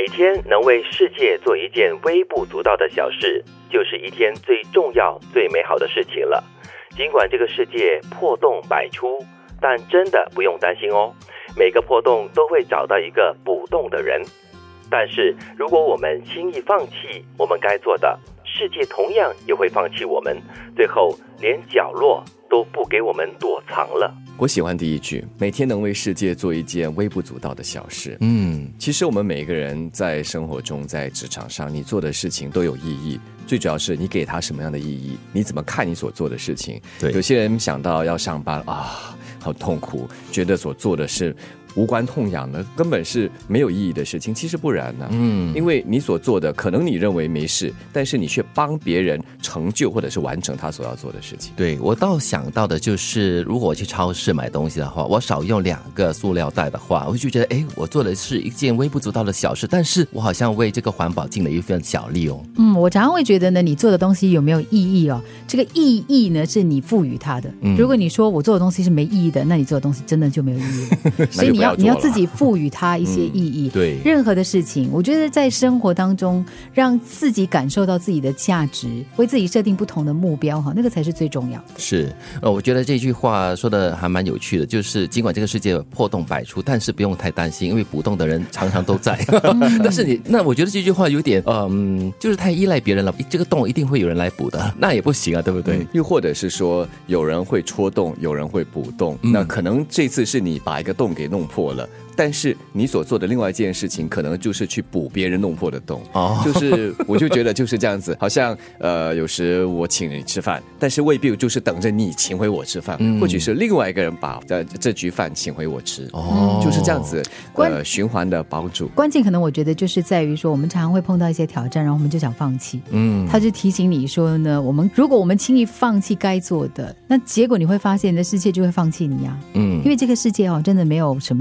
每天能为世界做一件微不足道的小事，就是一天最重要、最美好的事情了。尽管这个世界破洞百出，但真的不用担心哦。每个破洞都会找到一个补洞的人。但是如果我们轻易放弃我们该做的，世界同样也会放弃我们，最后连角落都不给我们躲藏了。我喜欢第一句，每天能为世界做一件微不足道的小事。嗯，其实我们每个人在生活中，在职场上，你做的事情都有意义。最主要是你给他什么样的意义，你怎么看你所做的事情。对有些人想到要上班啊，好痛苦，觉得所做的是无关痛痒的，根本是没有意义的事情。其实不然呢、嗯，因为你所做的，可能你认为没事，但是你却帮别人成就或者是完成他所要做的事情。对我倒想到的就是，如果我去超市买东西的话，我少用两个塑料袋的话，我就觉得，哎，我做的是一件微不足道的小事，但是我好像为这个环保尽了一份小力哦。嗯，我常常会觉得呢，你做的东西有没有意义哦？这个意义呢，是你赋予它的。嗯如果你说我做的东西是没意义的，那你做的东西真的就没有意义了。所以你要那就不要你要自己赋予它一些意义。对任何的事情，我觉得在生活当中，让自己感受到自己的价值，为自己设定不同的目标，哈，那个才是最重要的。是，呃，我觉得这句话说的还蛮有趣的，就是尽管这个世界破洞百出，但是不用太担心，因为补洞的人常常都在。但是你，那我觉得这句话有点，嗯，就是太依赖别人了，这个洞一定会有人来补的，那也不行啊，对不对？对，又或者是说，有人会戳洞，有人会补洞。嗯那可能这次是你把一个洞给弄破了，但是你所做的另外一件事情，可能就是去补别人弄破的洞。哦就是我就觉得就是这样子，好像呃，有时我请你吃饭，但是未必就是等着你请回我吃饭，嗯或许是另外一个人把这这局饭请回我吃。哦就是这样子，关呃，循环的帮助。关键可能我觉得就是在于说，我们常常会碰到一些挑战，然后我们就想放弃。嗯，他就提醒你说呢，我们如果我们轻易放弃该做的，那结果你会发现，你的世界就会放弃你啊。嗯因为这个世界哦，真的没有什么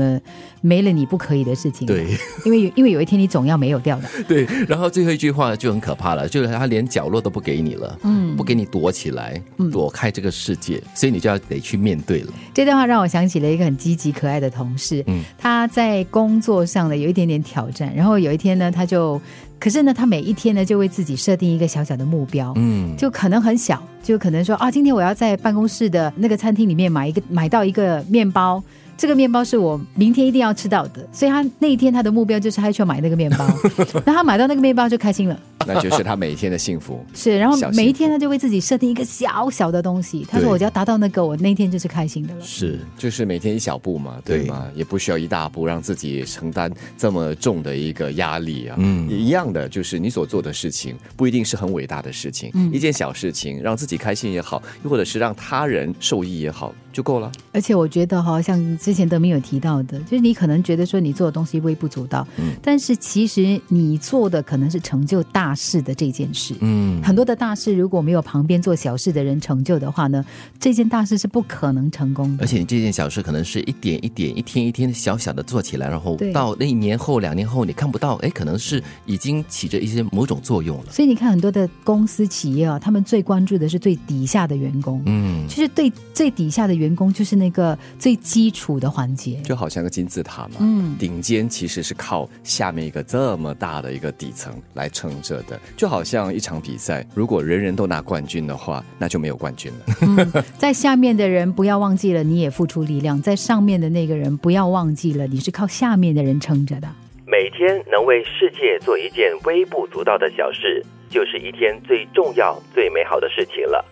没了你不可以的事情。对，因为有因为有一天你总要没有掉的。对，然后最后一句话就很可怕了，就是他连角落都不给你了，嗯不给你躲起来，躲开这个世界，所以你就要得去面对了。这段话让我想起了一个很积极可爱的同事，嗯他在工作上呢有一点点挑战，然后有一天呢，他就，可是呢，他每一天呢就为自己设定一个小小的目标，嗯，就可能很小，就可能说啊，今天我要在办公室的那个餐厅里面买一个买到一个面包。这个面包是我明天一定要吃到的，所以他那一天他的目标就是他去买那个面包，那他买到那个面包就开心了，那就是他每一天的幸福。是，然后每一天他就为自己设定一个小小的东西，他说我只要达到那个，我那一天就是开心的了。是，就是每天一小步嘛，对。对？也不需要一大步，让自己承担这么重的一个压力啊。嗯。一样的，就是你所做的事情不一定是很伟大的事情，嗯。一件小事情，让自己开心也好，又或者是让他人受益也好，就够了。而且我觉得哈，像之前德明有提到的，就是你可能觉得说你做的东西微不足道，嗯但是其实你做的可能是成就大事的这件事。嗯，很多的大事如果没有旁边做小事的人成就的话呢，这件大事是不可能成功的而。且你这件小事可能是一点一点、一天一天小小的做起来，然后到那一年后、两年后你看不到，哎，可能是已经起着一些某种作用了。所以你看很多的公司企业啊，他们最关注的是最底下的员工，嗯，就是对最底下的员工就是那个最基础的环节。就好像个金字塔嘛，嗯顶尖其实是靠下面一个这么大的一个底层来撑着的，就好像一场比赛，如果人人都拿冠军的话，那就没有冠军了。嗯，在下面的人不要忘记了，你也付出力量；在上面的那个人不要忘记了，你是靠下面的人撑着的。每天能为世界做一件微不足道的小事，就是一天最重要、最美好的事情了。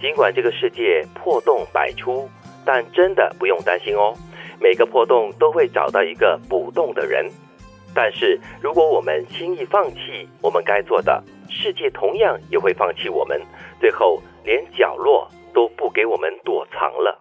尽管这个世界破洞百出，但真的不用担心哦。每个破洞都会找到一个补洞的人。但是如果我们轻易放弃我们该做的，世界同样也会放弃我们，最后连角落都不给我们躲藏了。